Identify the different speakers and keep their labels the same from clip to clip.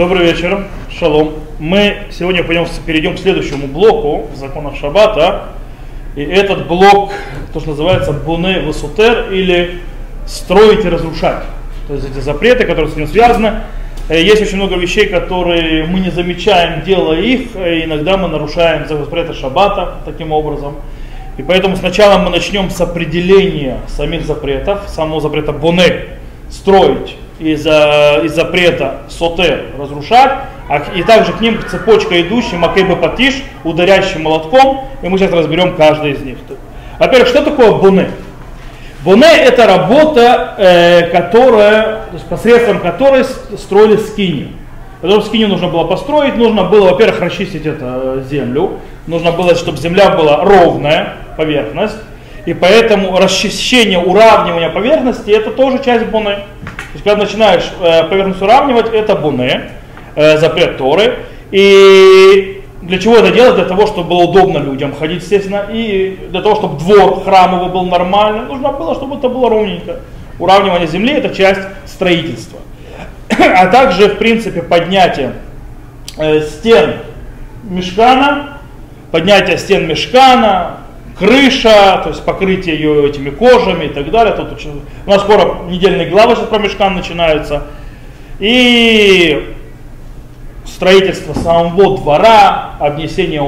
Speaker 1: Добрый вечер, шалом. Мы сегодня пойдем, перейдем к следующему блоку в законах Шаббата. И этот блок, то, что называется буне высутер или строить и разрушать. То есть эти запреты, которые с ним связаны. Э, есть очень много вещей, которые мы не замечаем, делая их. Э, иногда мы нарушаем запреты Шаббата таким образом. И поэтому сначала мы начнем с определения самих запретов, самого запрета буне, строить из, из запрета соте разрушать, а, и также к ним цепочка идущая, макейба патиш, ударяющий молотком, и мы сейчас разберем каждый из них. Во-первых, что такое буне? Буне это работа, э, которая, то есть посредством которой строили скинию. Потому скинию нужно было построить, нужно было, во-первых, расчистить эту э, землю, нужно было, чтобы земля была ровная, поверхность, и поэтому расчищение, уравнивание поверхности это тоже часть буны. То есть, когда начинаешь э, поверхность уравнивать, это буны, э, запрет Торы. И для чего это делать? Для того, чтобы было удобно людям ходить, естественно, и для того, чтобы двор храмовый был нормальный, нужно было, чтобы это было ровненько. Уравнивание земли это часть строительства. А также, в принципе, поднятие э, стен мешкана, поднятие стен мешкана, крыша, то есть покрытие ее этими кожами и так далее. Тут очень, у нас скоро недельные главы про мешкан начинаются. И строительство самого двора, обнесение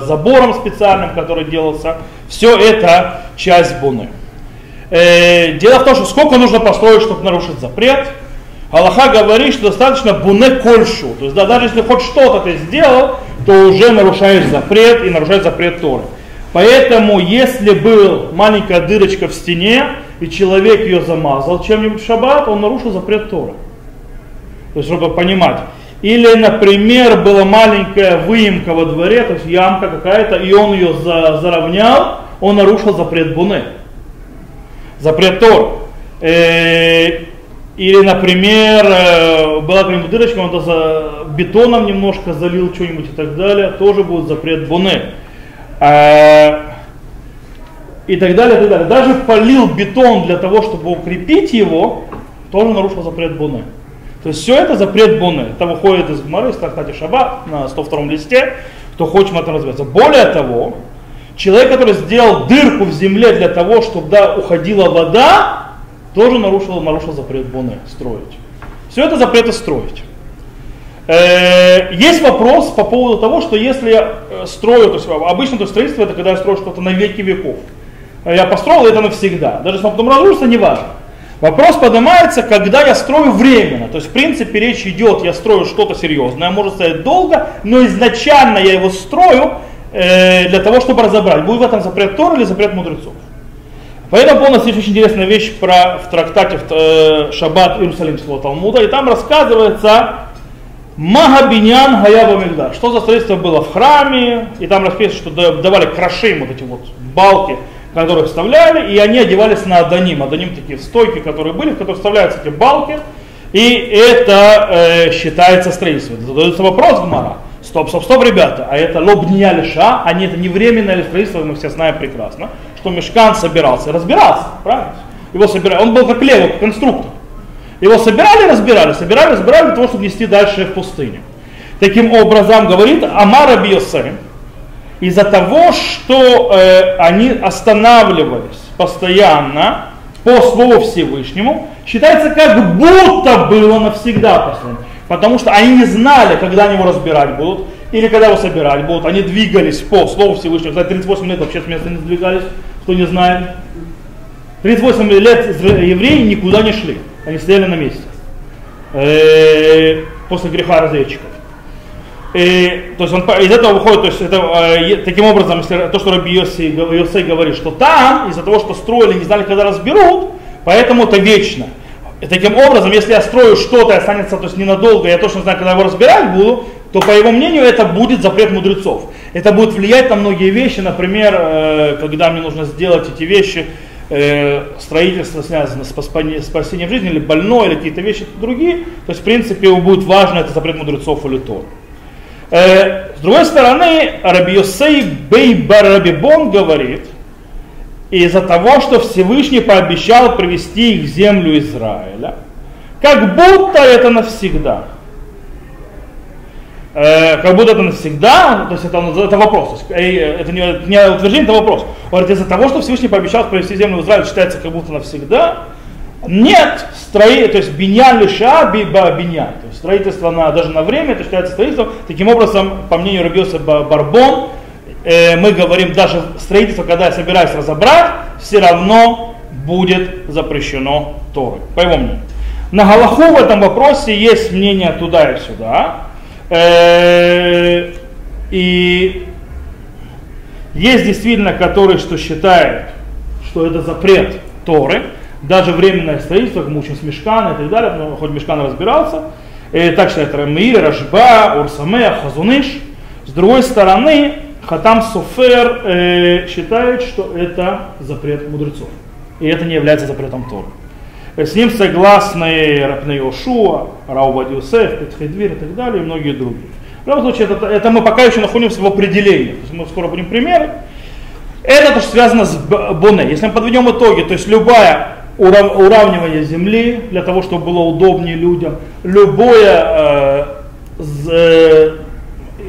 Speaker 1: забором специальным, который делался, все это часть буны. Э, дело в том, что сколько нужно построить, чтобы нарушить запрет. Аллаха говорит, что достаточно буне кольшу. То есть да, даже если хоть что-то ты сделал, то уже нарушаешь запрет и нарушаешь запрет Торы. Поэтому, если был маленькая дырочка в стене, и человек ее замазал чем-нибудь в шаббат, он нарушил запрет Тора. То есть, чтобы понимать. Или, например, была маленькая выемка во дворе, то есть ямка какая-то, и он ее за, заровнял, он нарушил запрет Буны. Запрет Тор. Э, или, например, э, была какая-нибудь дырочка, он это за бетоном немножко залил что-нибудь и так далее, тоже будет запрет Буны. Э, и так далее, и так далее. Даже полил бетон для того, чтобы укрепить его, тоже нарушил запрет Буны. То есть все это запрет Буны. Это выходит из Гмары, из Трактате Шаба на 102 листе, кто хочет в этом разбираться. Более того, человек, который сделал дырку в земле для того, чтобы да, уходила вода, тоже нарушил, нарушил запрет Буны строить. Все это запреты строить. Э, есть вопрос по поводу того, что если я э, строю, то есть обычно то строительство это когда я строю что-то на веки веков. Я построил это навсегда. Даже если он потом разрушится, не важно. Вопрос поднимается, когда я строю временно. То есть, в принципе, речь идет, я строю что-то серьезное, может стоять долго, но изначально я его строю э, для того, чтобы разобрать, будет в этом запрет Тора или запрет мудрецов. Поэтому нас есть очень интересная вещь про, в трактате в, э, Шаббат Иерусалимского Талмуда, и там рассказывается Магабинян Гаяба Мигда. Что за строительство было в храме, и там расписано, что давали крашим вот эти вот балки, которые вставляли, и они одевались на адоним. Адоним такие стойки, которые были, в которых вставляются эти балки, и это э, считается строительством. Задается вопрос Гмара. Стоп, стоп, стоп, ребята, а это лобния лиша, а не это не временное строительство, мы все знаем прекрасно, что мешкан собирался, разбирался, правильно? Его собирали, он был как левый, как конструктор. Его собирали, разбирали, собирали, разбирали для того, чтобы нести дальше в пустыню. Таким образом, говорит Амара Биосарим, из-за того, что э, они останавливались постоянно по Слову Всевышнему, считается как будто было навсегда послание. Потому что они не знали, когда они его разбирать будут, или когда его собирать будут. Они двигались по Слову Всевышнему. Кстати, 38 лет вообще с места не сдвигались, кто не знает. 38 лет евреи никуда не шли. Они стояли на месте. Э, после греха разведчиков. И, то есть он, из этого выходит, то есть это, э, таким образом, если, то, что Раби Йоси, Йосей говорит, что там, из-за того, что строили, не знали, когда разберут, поэтому это вечно. И таким образом, если я строю что-то и останется то есть ненадолго, я точно знаю, когда его разбирать буду, то по его мнению это будет запрет мудрецов. Это будет влиять на многие вещи, например, э, когда мне нужно сделать эти вещи, э, строительство связано с спасением жизни, или больной, или какие-то вещи другие, то есть, в принципе, будет важно, это запрет мудрецов или то. Э, с другой стороны, Раби Йосей Бей Барабибон говорит, из-за того, что Всевышний пообещал привести их в землю Израиля, как будто это навсегда. Э, как будто это навсегда, то есть это, это вопрос, э, это не, не утверждение, это вопрос. Он говорит, из-за того, что Всевышний пообещал провести землю в Израиль, считается как будто навсегда, нет строи, то есть биньян лиша биба биньян. То есть строительство на, даже на время, это считается строительством. Таким образом, по мнению Рабиоса Барбон, э, мы говорим, даже строительство, когда я собираюсь разобрать, все равно будет запрещено Торой, по его мнению. На Галаху в этом вопросе есть мнение туда и сюда. Э, и есть действительно, которые что считают, что это запрет Торы, даже временное строительство, как мы учим с Мешкана и так далее, но хоть Мешкан разбирался, и так считает Рамир, Рашба, Урсамея, Хазуныш. С другой стороны, Хатам Софер э, считает, что это запрет мудрецов. И это не является запретом Торы. С ним согласны Рапней Ошуа, Раубад Юсеф, Петхедвир и так далее, и многие другие. В любом случае, это, это мы пока еще находимся в определении. То есть мы скоро будем примеры. Это то, что связано с Боне. Если мы подведем итоги, то есть любая урав, уравнивание земли для того, чтобы было удобнее людям, любое э, э,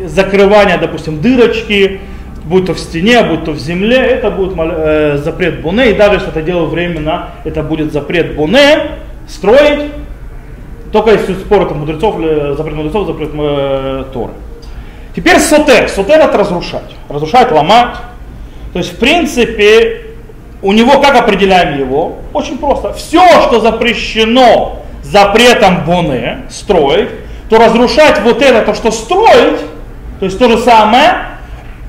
Speaker 1: закрывание, допустим, дырочки, будь то в стене, будь то в земле, это будет э, запрет Боне, и даже если это дело временно, это будет запрет Боне, строить, только если спор это мудрецов, запрет мудрецов, запрет э, Торы. Теперь сотер. Сотер это разрушать. Разрушать, ломать. То есть, в принципе, у него как определяем его? Очень просто. Все, что запрещено запретом Боне строить, то разрушать вот это, то, что строить, то есть то же самое,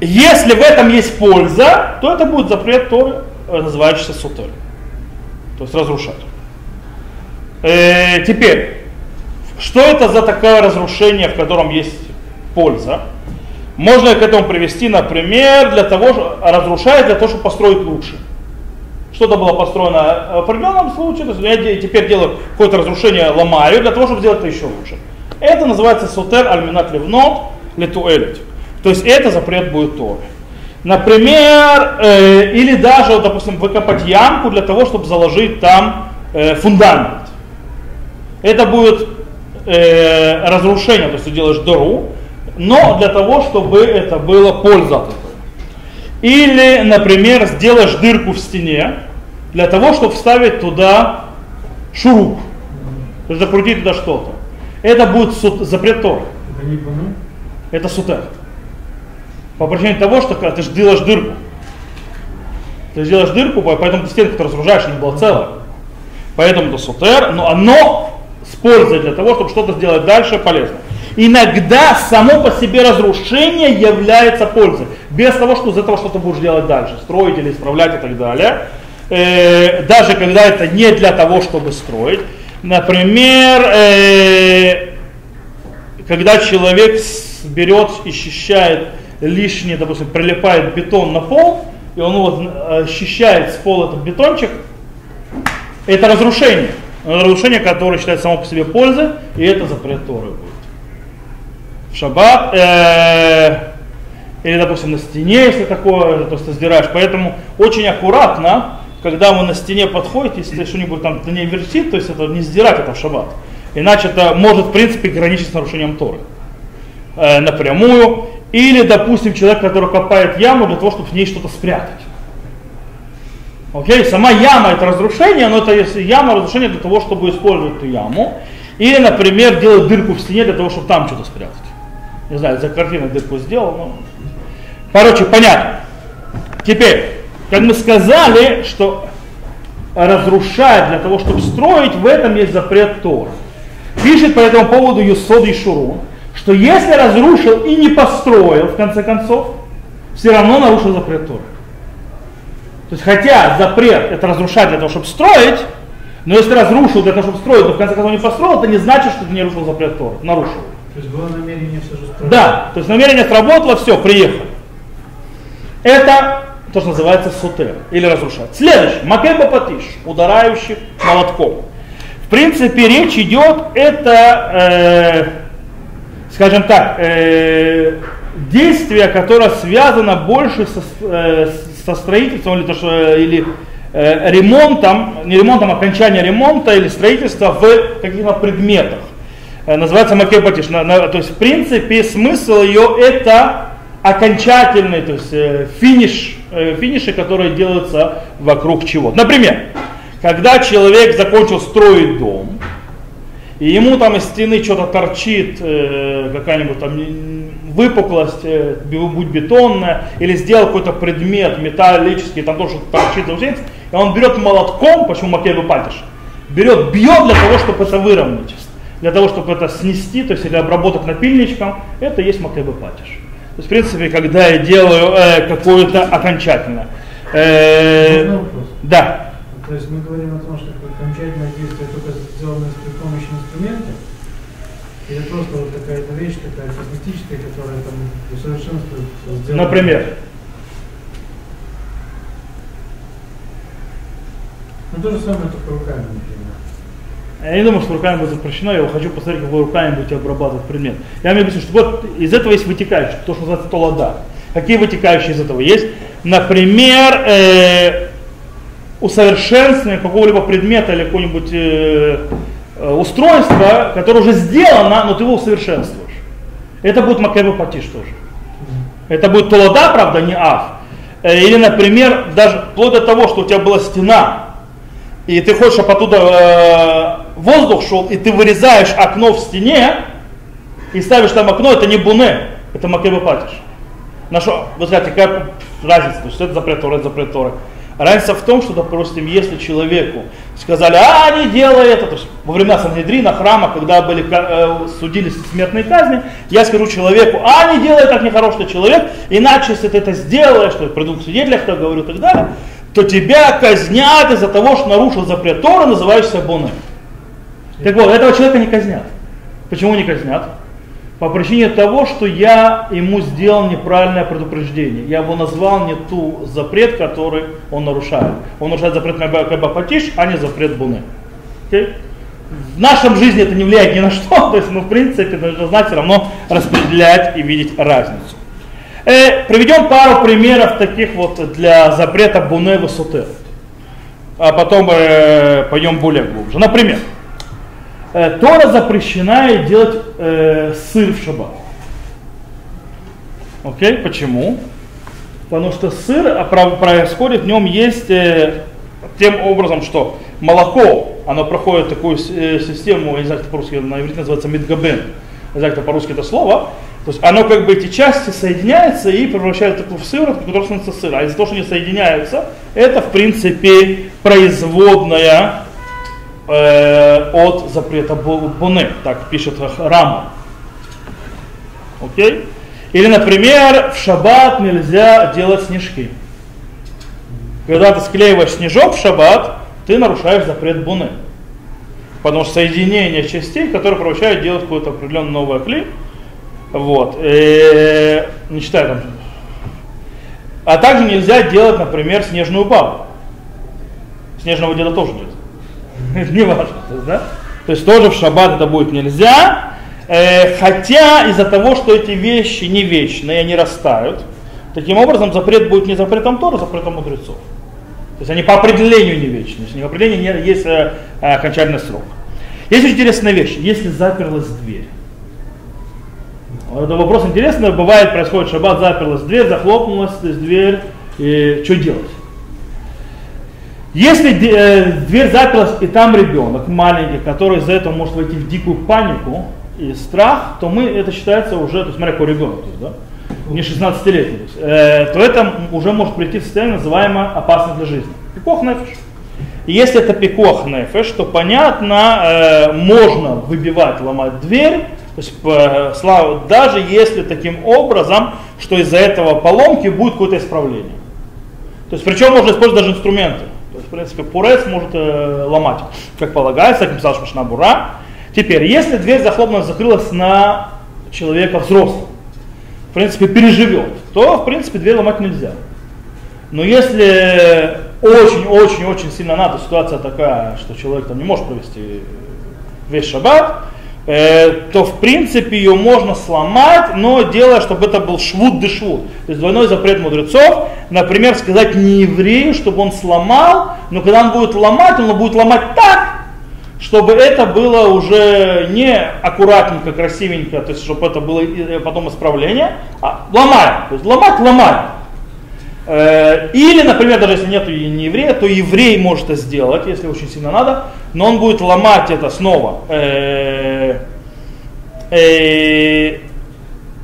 Speaker 1: если в этом есть польза, то это будет запрет Торы, называющийся сутер. То есть разрушать. Э, теперь, что это за такое разрушение, в котором есть польза? Можно к этому привести, например, для того, что разрушает для того, чтобы построить лучше что-то было построено в определенном случае, то есть я теперь делаю какое-то разрушение, ломаю, для того, чтобы сделать это еще лучше. Это называется сутер альминат левнот летуэлит. То есть это запрет будет Торы. Например, э, или даже, вот, допустим, выкопать ямку для того, чтобы заложить там э, фундамент. Это будет э, разрушение, то есть ты делаешь дыру, но для того, чтобы это было польза от этого. Или, например, сделаешь дырку в стене, для того, чтобы вставить туда шуруп, то есть закрутить туда что-то. Это будет суд, запрет Торы. Это не бану? Это сутер. По причине того, что ты же делаешь дырку. Ты делаешь дырку, поэтому ты стенку разгружаешь, она была целая. Поэтому это сутер, но оно с пользой для того, чтобы что-то сделать дальше полезно. Иногда само по себе разрушение является пользой. Без того, что из этого что-то будешь делать дальше, строить или исправлять и так далее э, даже когда это не для того, чтобы строить. Например, э, когда человек берет и счищает лишнее, допустим, прилипает бетон на пол, и он вот э, счищает с пола этот бетончик, это разрушение. Разрушение, которое считается само по себе пользой, и это запрет Торы будет. В шаббат, э, или, допустим, на стене, если такое, то есть сдираешь. Поэтому очень аккуратно когда он на стене подходит, если что-нибудь там на ней вертит, то есть это не сдирать это в шаббат. Иначе это может, в принципе, граничить с нарушением Торы. Э, напрямую. Или, допустим, человек, который копает яму для того, чтобы в ней что-то спрятать. Окей, сама яма это разрушение, но это если яма разрушение для того, чтобы использовать эту яму. Или, например, делать дырку в стене для того, чтобы там что-то спрятать. Не знаю, за картиной дырку сделал, но... Короче, понятно. Теперь, как мы сказали, что разрушать для того, чтобы строить, в этом есть запрет Тора. Пишет по этому поводу Юсод и что если разрушил и не построил, в конце концов, все равно нарушил запрет Тора. То есть, хотя запрет это разрушать для того, чтобы строить, но если разрушил для того, чтобы строить, то в конце концов не построил, это не значит, что ты не нарушил запрет Тора. Нарушил.
Speaker 2: То есть было намерение все же строить?
Speaker 1: Да, то есть намерение сработало, все, приехали. Это то, что называется сутер, или разрушать. Следующий, макеба патиш, ударающий молотком. В принципе, речь идет, это, э, скажем так, э, действие, которое связано больше со, э, со строительством или, то, что, или э, ремонтом, не ремонтом, а окончание ремонта или строительства в каких-то предметах. Э, называется макепатиш. То есть, в принципе, смысл ее это окончательный, то есть э, финиш, э, финиши, которые делаются вокруг чего. Например, когда человек закончил строить дом, и ему там из стены что-то торчит, э, какая-нибудь там выпуклость, э, будь бетонная, или сделал какой-то предмет металлический, там тоже торчит, и он берет молотком, почему макебы пальтиш, берет, бьет для того, чтобы это выровнять, для того, чтобы это снести, то есть или обработать напильничком, это есть макебы пальтиш. То есть, в принципе, когда я делаю э, какое-то окончательное.
Speaker 2: Э,
Speaker 1: да.
Speaker 2: То есть мы говорим о том, что окончательное действие только сделано инструмента, или просто вот какая-то вещь такая косметическая, которая там усовершенствует.
Speaker 1: Например?
Speaker 2: Ну то же самое, только руками, например.
Speaker 1: Я не думаю, что руками будет запрещено, я хочу посмотреть, как вы руками будете обрабатывать предмет. Я имею в виду, что вот из этого есть вытекающие, то, что называется толода. Какие вытекающие из этого есть? Например, э, усовершенствование какого-либо предмета или какого-нибудь э, э, устройства, которое уже сделано, но ты его усовершенствуешь. Это будет макэбы патиш тоже. Это будет толода, правда, не аф. Э, или, например, даже вплоть до того, что у тебя была стена, и ты хочешь, чтобы оттуда э, воздух шел, и ты вырезаешь окно в стене, и ставишь там окно, это не буне, это макэбы патиш. На что, вы скажете, какая разница, то есть это запрет Торы, это запрет Торы. Разница в том, что, допустим, если человеку сказали, а не делай это, то есть во времена Сангедрина, храма, когда были, э, судились смертной казни, я скажу человеку, а не делай так нехороший человек, иначе если ты это сделаешь, что придут свидетели, кто говорю и так далее, то тебя казнят из-за того, что нарушил запрет Тора, называешься Боне. Так вот, этого человека не казнят. Почему не казнят? По причине того, что я ему сделал неправильное предупреждение. Я его назвал не ту запрет, который он нарушает. Он нарушает запрет на Патиш, а не запрет Буны. Okay? В нашем жизни это не влияет ни на что, то есть мы в принципе нужно знать все равно распределять и видеть разницу. Э, приведем пару примеров таких вот для запрета Буне Высоты. А потом э, пойдем более глубже. Например, э, Тора запрещена делать э, сыр в шаббат. Окей, почему? Потому что сыр а, происходит, в нем есть э, тем образом, что молоко, оно проходит такую э, систему, я не знаю, как по-русски, на иврите называется мидгабен, не знаю, как по-русски это слово, то есть оно как бы эти части соединяются и превращается в сыр, который становится сыр. А из-за того, что они соединяются, это в принципе производная от запрета Буны, так пишет Рама. Окей? Или, например, в шаббат нельзя делать снежки. Когда ты склеиваешь снежок в шаббат, ты нарушаешь запрет Буны. Потому что соединение частей, которые превращают делать какое-то определенное новое клей. Вот. И, э, не читаю там. А также нельзя делать, например, снежную бабу. Снежного деда тоже нельзя. Не важно, да? То есть тоже в шаббат это будет нельзя, э, хотя из-за того, что эти вещи не вечные, они растают, таким образом запрет будет не запретом Тора, а запретом мудрецов. То есть они по определению не вечные, по определению есть э, окончательный срок. Есть интересная вещь, если заперлась дверь. Это вопрос интересный, бывает, происходит шаббат, заперлась дверь, захлопнулась дверь, и что делать? Если э, дверь заперлась и там ребенок маленький, который из-за этого может войти в дикую панику и страх, то мы это считается уже, то есть смотря какой ребенок, то есть, да, не 16-летний, то, есть, э, то это уже может прийти в состояние, называемое опасно для жизни. Пикох нефиш. Если это пикох нефиш, то понятно, э, можно выбивать, ломать дверь, то есть, слава, даже если таким образом, что из-за этого поломки будет какое-то исправление. То есть, причем можно использовать даже инструменты в принципе, пурец может э, ломать, как полагается, как писал Шмашнабура. Теперь, если дверь захлопнулась, закрылась на человека взрослого, в принципе, переживет, то, в принципе, дверь ломать нельзя. Но если очень-очень-очень сильно надо, ситуация такая, что человек там не может провести весь шаббат, то в принципе ее можно сломать, но делая, чтобы это был швуд де швуд. То есть двойной запрет мудрецов, например, сказать не еврею, чтобы он сломал, но когда он будет ломать, он будет ломать так, чтобы это было уже не аккуратненько, красивенько, то есть чтобы это было потом исправление, а ломаем. То есть ломать, ломаем. Э, или, например, даже если нет не еврея, то еврей может это сделать, если очень сильно надо, но он будет ломать это снова. Э, э,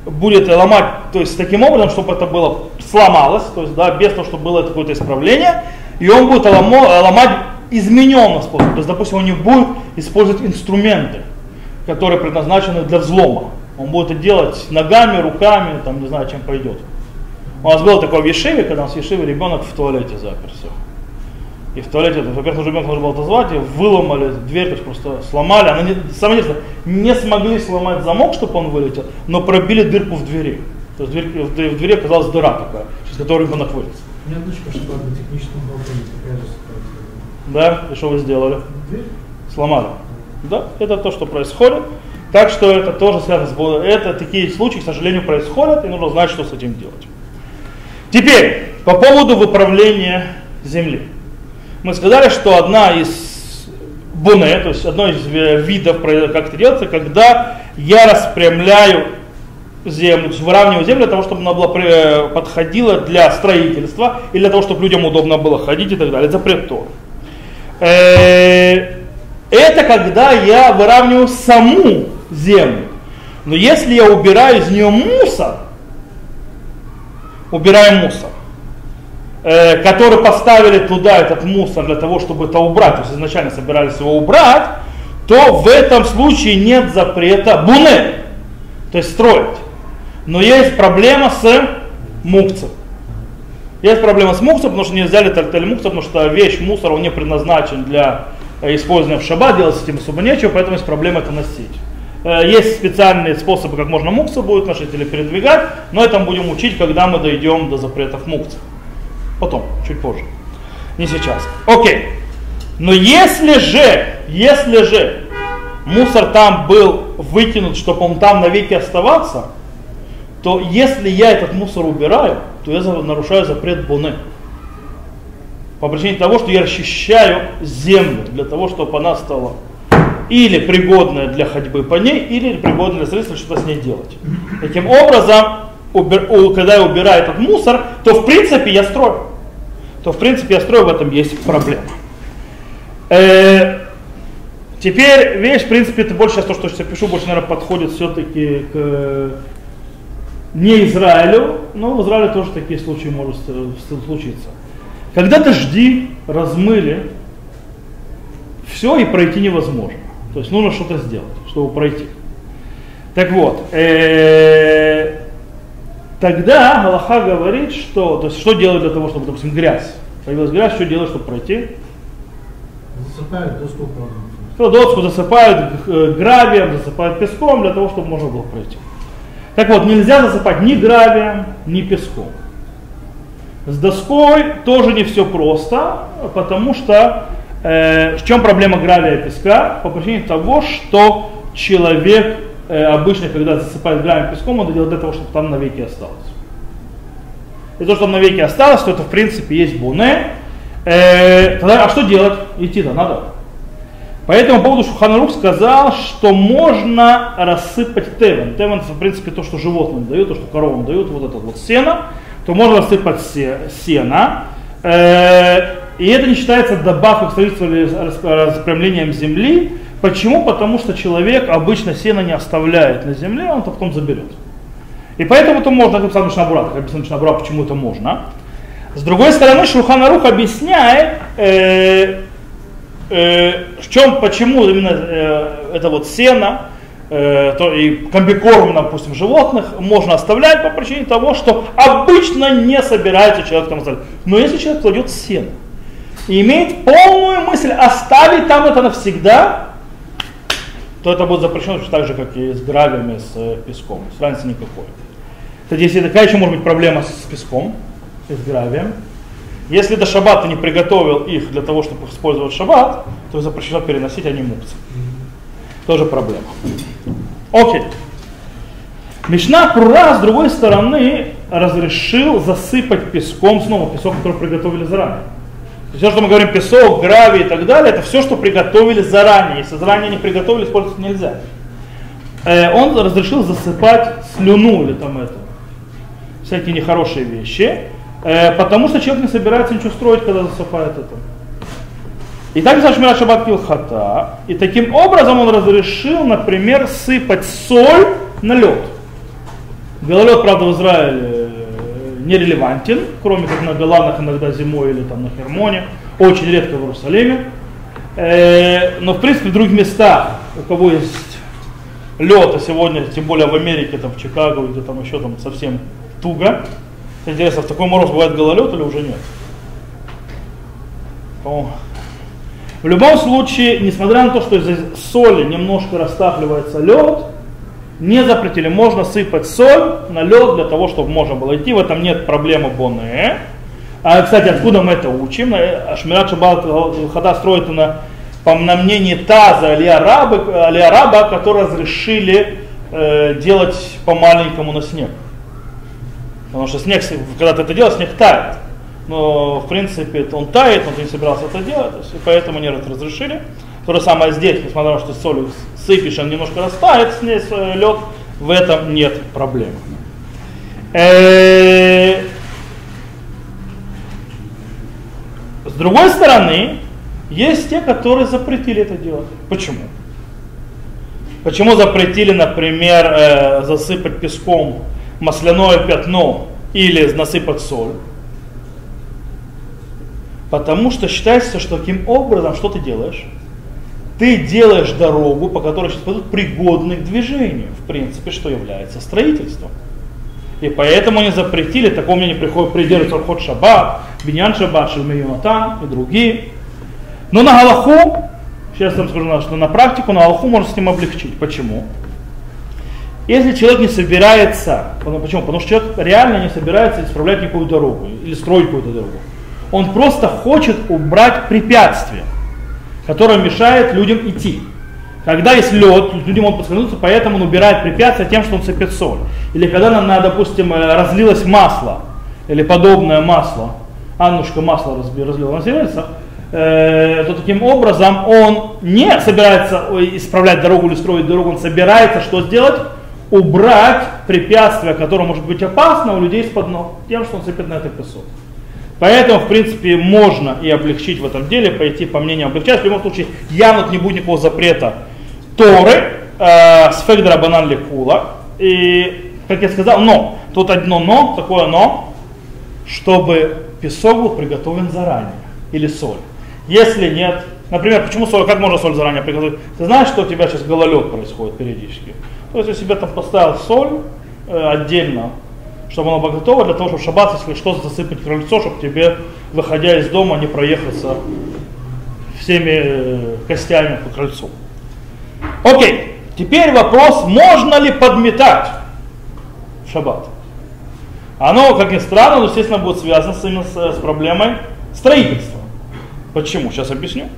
Speaker 1: будет ломать, то есть таким образом, чтобы это было сломалось, то есть да, без того, чтобы было какое-то исправление, и он будет ломать измененным способом. То есть, допустим, он не будет использовать инструменты, которые предназначены для взлома. Он будет это делать ногами, руками, там, не знаю, чем пойдет. У нас было такое в Ешиве, когда у нас в Ешиве ребенок в туалете заперся. И в туалете, во-первых, ребенка нужно было отозвать, и выломали дверь, то есть просто сломали. Она не, самое интересное, не смогли сломать замок, чтобы он вылетел, но пробили дырку в двери. То есть дверь, в, в двери оказалась дыра такая, через которую ребенок вылез.
Speaker 2: У меня дочка шла на техническом балконе, такая же
Speaker 1: да? И что вы сделали?
Speaker 2: Дверь?
Speaker 1: Сломали. Да, это то, что происходит. Так что это тоже связано с Это такие случаи, к сожалению, происходят, и нужно знать, что с этим делать. Теперь, по поводу выправления земли. Мы сказали, что одна из буне, то есть одно из видов, как это делается, когда я распрямляю землю, то есть выравниваю землю для того, чтобы она была, подходила для строительства, или для того, чтобы людям удобно было ходить и так далее. Запрет Торы. Э, это когда я выравниваю саму землю. Но если я убираю из нее мусор, убираем мусор, э, который поставили туда этот мусор для того, чтобы это убрать, то есть изначально собирались его убрать, то в этом случае нет запрета буне, то есть строить. Но есть проблема с мукцем. Есть проблема с мусором, потому что не взяли тартель мусор, потому что вещь мусор, он не предназначен для э, использования в шаббат, делать с этим особо нечего, поэтому есть проблема это носить. Э, есть специальные способы, как можно мукса будет носить или передвигать, но это мы будем учить, когда мы дойдем до запретов мукса. Потом, чуть позже. Не сейчас. Окей. Но если же, если же мусор там был выкинут, чтобы он там навеки оставаться, то если я этот мусор убираю, то я нарушаю запрет Боне. По причине того, что я расчищаю землю для того, чтобы она стала или пригодная для ходьбы по ней, или пригодная для строительства, что-то с ней делать. Таким образом, когда я убираю этот мусор, то в принципе я строю. То в принципе я строю, в этом есть проблема. Э, теперь вещь, в принципе, это больше то, что я пишу, больше, наверное, подходит все-таки к не Израилю, но в Израиле тоже такие случаи могут случиться. Когда дожди размыли все и пройти невозможно. То есть нужно что-то сделать, чтобы пройти. Так вот, э, тогда Галаха говорит, что, то есть что делать для того, чтобы, допустим, грязь, появилась грязь, что делать, чтобы пройти?
Speaker 2: Засыпают доску
Speaker 1: Что доску засыпают э, гравием, засыпают песком для того, чтобы можно было пройти. Так вот, нельзя засыпать ни гравием, ни песком. С доской тоже не все просто, потому что э, в чем проблема гравия песка? По причине того, что человек э, обычно, когда засыпает гравием песком, он это делает для того, чтобы там навеки осталось. И то, что там навеки осталось, то это в принципе есть буне. Э, тогда, а что делать? Идти-то надо. По этому поводу Шуханарух сказал, что можно рассыпать тевен. Тевен это, в принципе, то, что животным дают, то, что коровам дают, вот это вот сено. То можно рассыпать сено. Э, и это не считается добавкой к строительству или распрямлением земли. Почему? Потому что человек обычно сено не оставляет на земле, он это потом заберет. И поэтому это можно, как написано Мишнабура, написано Мишнабура, почему это можно. С другой стороны, Шурханарух объясняет, э, э, в чем, почему именно э, это вот сено, э, то и комбикорм, допустим, животных можно оставлять по причине того, что обычно не собирается человек там оставлять. Но если человек кладет сено и имеет полную мысль оставить там это навсегда, то это будет запрещено так же, как и с гравиями, с э, песком. С разницы никакой. Кстати, если такая еще может быть проблема с песком и с гравием, если до шаббата не приготовил их для того, чтобы использовать шаббат, то запрещено переносить, они мукцы. Тоже проблема. Окей. Мишна Прура, с другой стороны, разрешил засыпать песком, снова песок, который приготовили заранее. Все, что мы говорим, песок, гравий и так далее, это все, что приготовили заранее. Если заранее не приготовили, использовать нельзя. Э, он разрешил засыпать слюну или там это, всякие нехорошие вещи, э, потому что человек не собирается ничего строить, когда засыпает это. И так Шмира Шаббат Килхата. И таким образом он разрешил, например, сыпать соль на лед. Гололед, правда, в Израиле нерелевантен, кроме как на Голанах иногда зимой или там на Хермоне, очень редко в Иерусалиме. Э, но в принципе в других местах, у кого есть лед, а сегодня, тем более в Америке, там в Чикаго, где там еще там совсем туго. Интересно, в такой мороз бывает гололед или уже нет? По-моему, в любом случае, несмотря на то, что из соли немножко растапливается лед, не запретили. Можно сыпать соль на лед для того, чтобы можно было идти. В этом нет проблемы боне. А, кстати, откуда мы это учим? Шмират Шаббат Хада строит на, по мнению Таза или араба, или араба которые разрешили э, делать по маленькому на снег. Потому что снег, когда ты это делаешь, снег тает но в принципе он тает, он не собирался это делать, и поэтому не разрешили. То же самое здесь, несмотря на то, что соль сыпешь, он немножко растает, э, лед, в этом нет проблем. Э, с другой стороны, есть те, которые запретили это делать. Почему? Почему запретили, например, э, засыпать песком масляное пятно или насыпать соль? Потому что считается, что таким образом, что ты делаешь? Ты делаешь дорогу, по которой сейчас пойдут пригодны к движению, в принципе, что является строительством. И поэтому они запретили, такому мнению приходит придерживаться Архот Шаббат, Биньян Шаббат, Шельмейонатан и другие. Но на Галаху, сейчас я вам скажу, что на практику на Галаху можно с ним облегчить. Почему? Если человек не собирается, почему? Потому что человек реально не собирается исправлять никакую дорогу или строить какую-то дорогу. Он просто хочет убрать препятствие, которое мешает людям идти. Когда есть лед, людям могут подскользнуться, поэтому он убирает препятствие тем, что он сыпет соль. Или когда, на, допустим, э, разлилось масло, или подобное масло, Аннушка масло разлила на зеленцах, э, то таким образом он не собирается исправлять дорогу или строить дорогу, он собирается что сделать? Убрать препятствие, которое может быть опасно у людей из-под ног, тем, что он сыпет на это песок. Поэтому, в принципе, можно и облегчить в этом деле, пойти по мнению облегчать. В любом случае, явно не будет никакого запрета Торы э, с Фегдра Банан Лекула. И, как я сказал, но, тут одно но, такое но, чтобы песок был приготовлен заранее, или соль. Если нет, например, почему соль, как можно соль заранее приготовить? Ты знаешь, что у тебя сейчас гололед происходит периодически? То есть, если себе там поставил соль э, отдельно, чтобы оно было готово для того, чтобы шаббат, если что-то засыпать крыльцо, чтобы тебе, выходя из дома, не проехаться всеми э, костями по крыльцу. Окей, теперь вопрос, можно ли подметать в шаббат? Оно, как ни странно, естественно, будет связано с, именно с, с проблемой строительства. Почему? Сейчас объясню.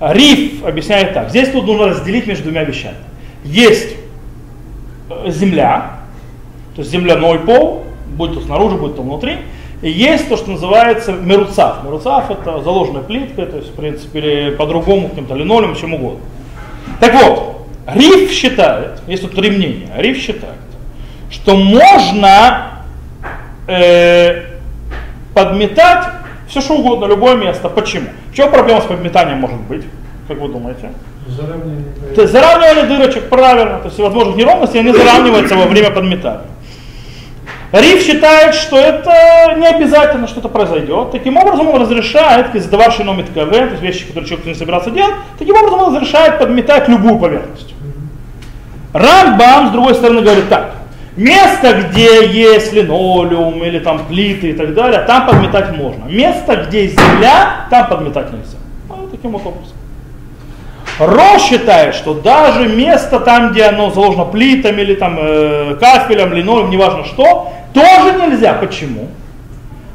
Speaker 1: Риф объясняет так. Здесь тут нужно разделить между двумя вещами. Есть э, земля, то есть земляной пол, будь то снаружи, будь то внутри. И есть то, что называется меруцав. Меруцав это заложенная плитка, то есть, в принципе, или по-другому, каким-то линолеум, чем угодно. Так вот, Риф считает, есть тут три мнения, Риф считает, что можно э, подметать все что угодно, любое место. Почему? В чем проблема с подметанием может быть? Как вы думаете? Заравнивание, то есть заравнивание дырочек, правильно. То есть всевозможных неровностей, они заравниваются во время подметания. Риф считает, что это не обязательно что-то произойдет. Таким образом он разрешает, из дававший номер КВ, то есть вещи, которые человек не собирался делать, таким образом он разрешает подметать любую поверхность. Рамбам, с другой стороны, говорит так. Место, где есть линолеум или там плиты и так далее, там подметать можно. Место, где есть земля, там подметать нельзя. Ну, таким вот образом. Ро считает, что даже место там, где оно заложено плитами или там э, кафелем, линолеум, неважно что, тоже нельзя. Почему?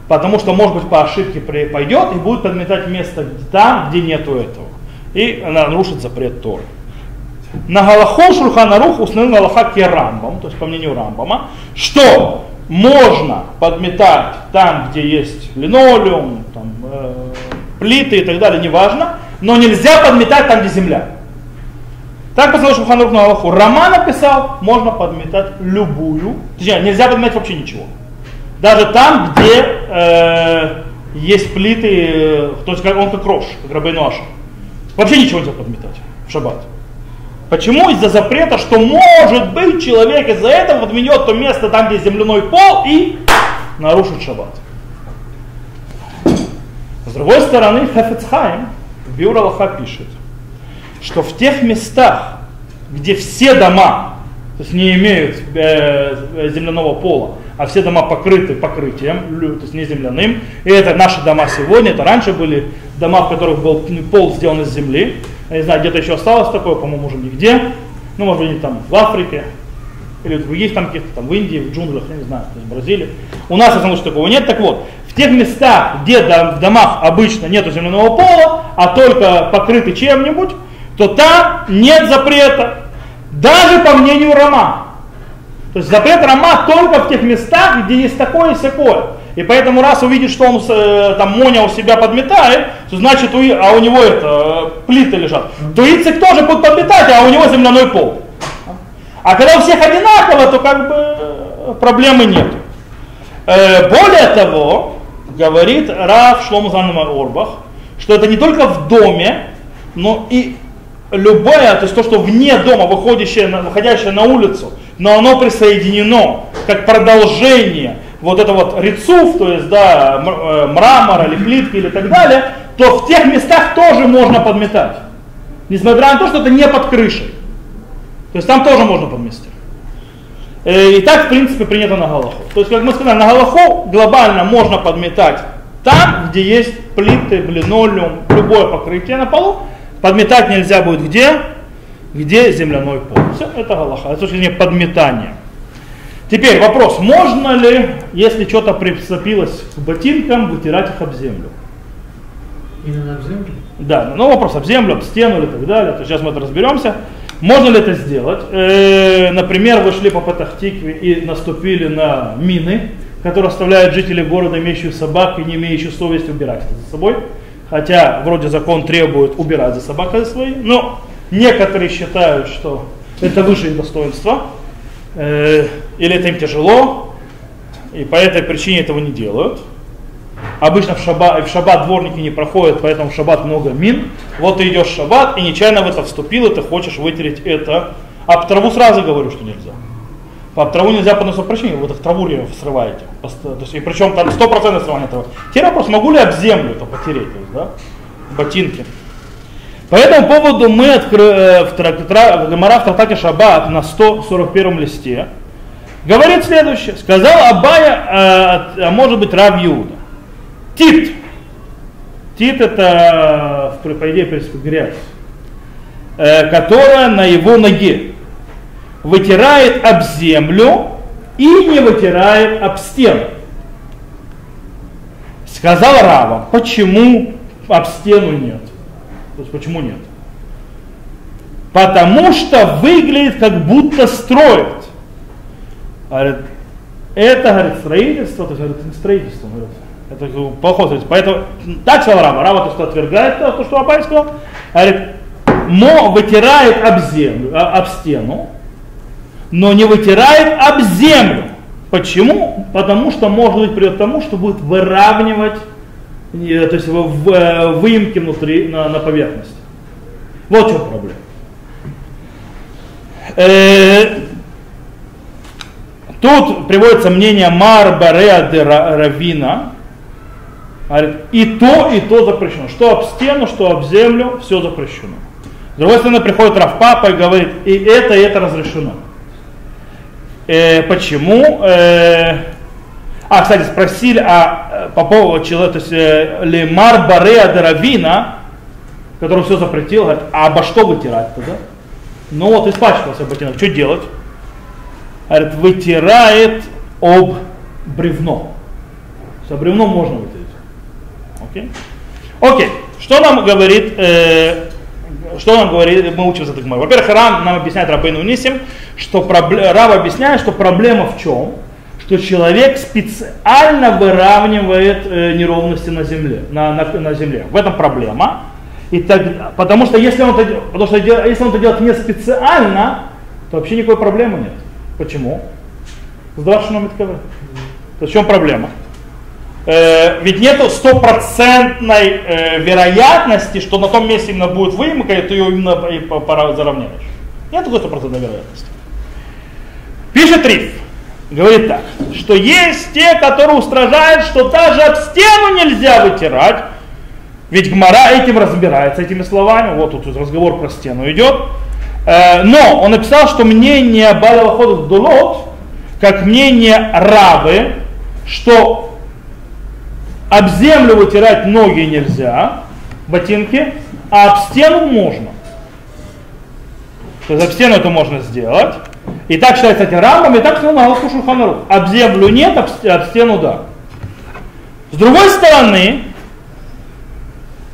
Speaker 1: Потому что, может быть, по ошибке пойдет и будет подметать место там, где нету этого. И нарушит запрет Торы. На Галаху Шурханарух установил Галаха Керамбам, то есть по мнению Рамбама, что можно подметать там, где есть линолеум, там, э, плиты и так далее, неважно, но нельзя подметать там, где земля. Так посмотрел Шуханрух на Аллаху. Роман написал, можно подметать любую, точнее, нельзя подметать вообще ничего. Даже там, где э, есть плиты, э, то есть он как рожь, как Рабейнуаша. Вообще ничего нельзя подметать в шаббат. Почему? Из-за запрета, что может быть человек из-за этого подменет то место там, где земляной пол и нарушит шаббат. С другой стороны, Хафецхайм Биур пишет, что в тех местах, где все дома, то есть не имеют э, земляного пола, а все дома покрыты покрытием, то есть не земляным, и это наши дома сегодня, это раньше были дома, в которых был пол сделан из земли, я не знаю, где-то еще осталось такое, по-моему, уже нигде, ну, может быть, там в Африке, или в других там каких-то там в Индии, в джунглях, я не знаю, то есть в Бразилии. У нас, случае, такого нет. Так вот, в тех местах, где в домах обычно нет земляного пола, а только покрыты чем-нибудь, то там нет запрета. Даже по мнению Рома. То есть запрет Рома только в тех местах, где есть такое и всякое. И поэтому раз увидит, что он э, там Моня у себя подметает, то значит, у, а у него это, э, плиты лежат, то Ицик тоже будет подметать, а у него земляной пол. А когда у всех одинаково, то как бы э, проблемы нет. более того, говорит Раф Шлому Орбах, что это не только в доме, но и любое, то есть то, что вне дома, выходящее, выходящее на улицу, но оно присоединено как продолжение вот это вот рецув, то есть да, э, мрамор или плитки или так далее, то в тех местах тоже можно подметать. Несмотря на то, что это не под крышей. То есть там тоже можно подместить. Э, и так, в принципе, принято на Галаху. То есть, как мы сказали, на Галаху глобально можно подметать там, где есть плиты, линолеум, любое покрытие на полу. Подметать нельзя будет где? Где земляной пол. Все, это Галаха. Это точки зрения подметания. Теперь вопрос, можно ли, если что-то прицепилось к ботинкам, вытирать их об землю?
Speaker 2: Именно об землю?
Speaker 1: Да, ну вопрос об землю, об стену или так далее. То сейчас мы это разберемся. Можно ли это сделать? Э, например, вы шли по Патахтикве и наступили на мины, которые оставляют жители города, имеющие собак и не имеющие совести убирать за собой. Хотя вроде закон требует убирать за собакой своей, но некоторые считают, что это выше их достоинства э, или это им тяжело, и по этой причине этого не делают. Обычно в шаббат, в шаббат дворники не проходят, поэтому в шаббат много мин. Вот ты идешь в шаббат и нечаянно в это вступил, и ты хочешь вытереть это. А по траву сразу говорю, что нельзя. По траву нельзя по носу причине, вы так траву срываете. И причем там 100% срывания травы. Теперь вопрос, могу ли об землю это потереть, есть, да? ботинки. По этому поводу мы откры, э, в, в Гамара в Трактате Шаббат на 141 листе говорит следующее. Сказал Абая, а, а может быть Рав Иуда. Тит. Тит это, по идее, в принципе, грязь, э, которая на его ноге вытирает об землю и не вытирает об стену. Сказал Рава, почему об стену нет? То есть почему нет? Потому что выглядит как будто строит. Говорит, это, говорит, строительство, то есть, говорит, не строительство, говорит, это плохое строительство. Поэтому, так сказал Рава, Рава то, что отвергает то, что Абай сказал, говорит, но вытирает об землю, об стену, но не вытирает об землю. Почему? Потому что может быть придет к тому, что будет выравнивать то есть э, выемки внутри на, на поверхности. Вот в чем проблема. Э, тут приводится мнение Марбареа де Равина. И то, и то запрещено. Что об стену, что об землю, все запрещено. С другой стороны, приходит Равпапа и говорит, и это, и это разрешено. Э, почему? Э, а, кстати, спросили а, по поводу человека, то есть э, Лемар Бареа Даравина, который все запретил, говорит, а обо что вытирать тогда? Ну вот испачкался ботинок, что делать? Говорит, вытирает об бревно. С бревном можно вытереть. Окей? Окей. Что нам говорит, э, что нам говорит, мы учимся так Во-первых, Рам нам объясняет Рабейну Нисим, что Раб объясняет, что проблема в чем? что человек специально выравнивает э, неровности на земле, на, на, на земле. В этом проблема. И так, потому что если он это, потому что если он это делает не специально, то вообще никакой проблемы нет. Почему? Сдавашь номер КВ. То в чем проблема? Э, ведь нету стопроцентной э, вероятности, что на том месте именно будет выемка, и ты ее именно и пора заровняешь. Нет такой стопроцентной вероятности. Пишет Риф, говорит так, что есть те, которые устражают, что даже об стену нельзя вытирать, ведь Гмара этим разбирается, этими словами, вот тут разговор про стену идет, э, но он написал, что мнение Балава ходит в Дулот, как мнение Равы, что об землю вытирать ноги нельзя, ботинки, а об стену можно. То есть об стену это можно сделать. И так считается кстати, рамбом, и так сказал на Аллаху Шульханарух. Об землю нет, об, об стену да. С другой стороны,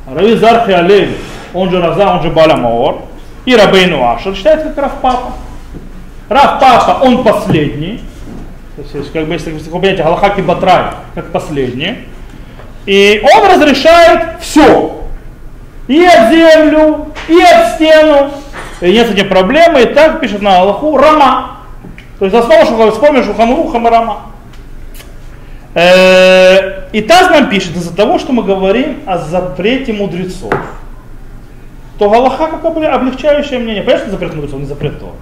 Speaker 1: Рави Зархи Алеви, он же Раза, он же Баля Маор, и Рабейну Ашер считается как Рав Папа. Рав Папа, он последний, то есть, как бы, если вы понимаете, Галахаки Батрай, как последний. И он разрешает все. И от землю, и от стену. И нет с этим проблемы. И так пишет на Аллаху Рама. То есть основа Шухана, вспомнишь Шуханруха Рама. Э, и Таз нам пишет из-за того, что мы говорим о запрете мудрецов, то Галаха как облегчающее мнение. Понятно, запрет мудрецов, не запрет Тора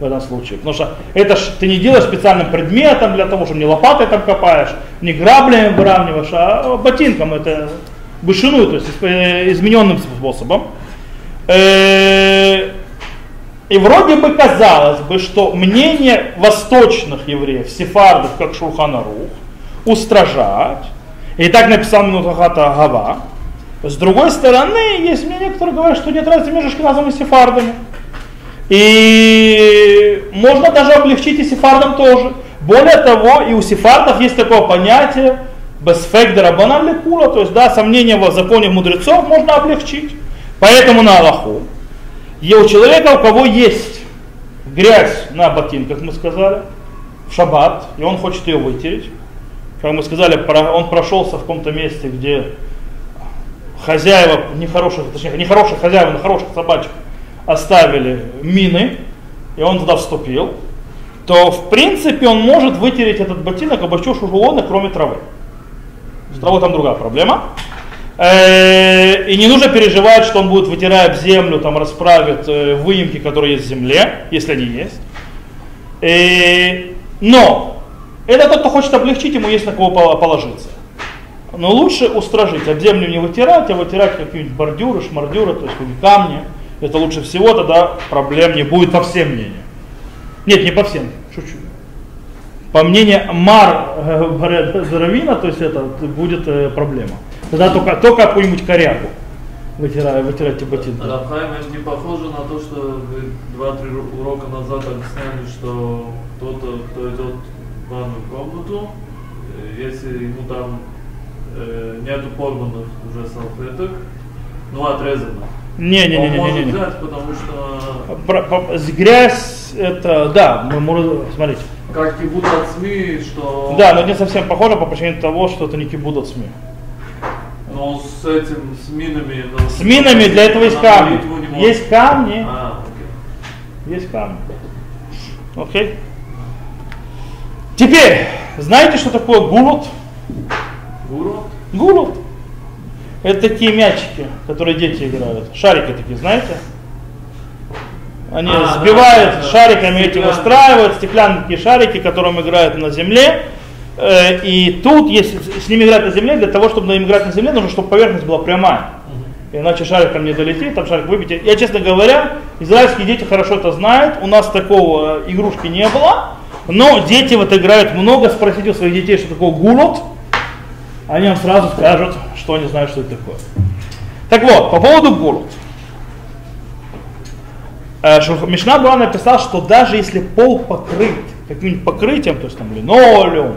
Speaker 1: в этом случае. Потому что это ж ты не делаешь специальным предметом для того, чтобы не лопатой там копаешь, не граблями выравниваешь, а ботинком это вышину, то есть э, измененным способом. Э, и вроде бы казалось бы, что мнение восточных евреев, сефардов, как Шулханарух, устражать. И так написал Минутахата Гава. С другой стороны, есть мнение, которые говорят, что нет разницы между шкиназом и сефардами. И можно даже облегчить и сефардам тоже. Более того, и у сефардов есть такое понятие бесфегдера банали кула, то есть, да, сомнения в законе мудрецов можно облегчить. Поэтому на Аллаху. И у человека, у кого есть грязь на ботинках, мы сказали, в шаббат, и он хочет ее вытереть, как мы сказали, он прошелся в каком-то месте, где хозяева нехороших, точнее, нехороших хозяева на хороших собачек оставили мины, и он туда вступил, то в принципе он может вытереть этот ботинок об очу шужулона, кроме травы. С травой там другая проблема. Э, и не нужно переживать, что он будет вытирая землю, там расправит э, выемки, которые есть в земле, если они есть. Э, но это тот, кто хочет облегчить, ему есть на кого положиться. Но лучше устражить, об землю не вытирать, а вытирать какие-нибудь бордюры, шмордюры, то есть камни это лучше всего, тогда проблем не будет по всем мнениям. Нет, не по всем, шучу. По мнению Мар э, Заравина, то есть это будет э, проблема. Тогда только, только какую-нибудь корягу вытирать, вытирать эти ботинки.
Speaker 3: Рафхайм, это не похоже на то, что вы два-три урока назад объясняли, что кто-то, кто идет в ванную комнату, э, если ему там э, нету порванных уже салфеток, ну отрезано,
Speaker 1: не, не, не, не, не, не. не.
Speaker 3: Потому что...
Speaker 1: Про, про, грязь, это, да, мы можем, смотрите.
Speaker 3: Как кибуд от СМИ, что...
Speaker 1: Да, но не совсем похоже по причине того, что это не кибуд от СМИ.
Speaker 3: Но с этим, с минами...
Speaker 1: Но... С минами для этого есть камни. Есть камни.
Speaker 3: А,
Speaker 1: окей. Есть камни. Окей. Теперь, знаете, что такое гулут?
Speaker 3: Гуру?
Speaker 1: Гулут. Это такие мячики, которые дети играют. Шарики такие, знаете? Они а, сбивают да, шариками да, этим устраивают, стеклянные шарики, которым играют на земле. Э, и тут, если с ними играть на земле, для того, чтобы на ним играть на земле, нужно, чтобы поверхность была прямая. Иначе шарик там не долетит, там шарик выбить. Я, честно говоря, израильские дети хорошо это знают. У нас такого игрушки не было. Но дети вот играют много. Спросите у своих детей, что такое гулот они вам сразу скажут, что они знают, что это такое. Так вот, по поводу гурут. Э, Мишна Бура написал, что даже если пол покрыт каким-нибудь покрытием, то есть там линолеум,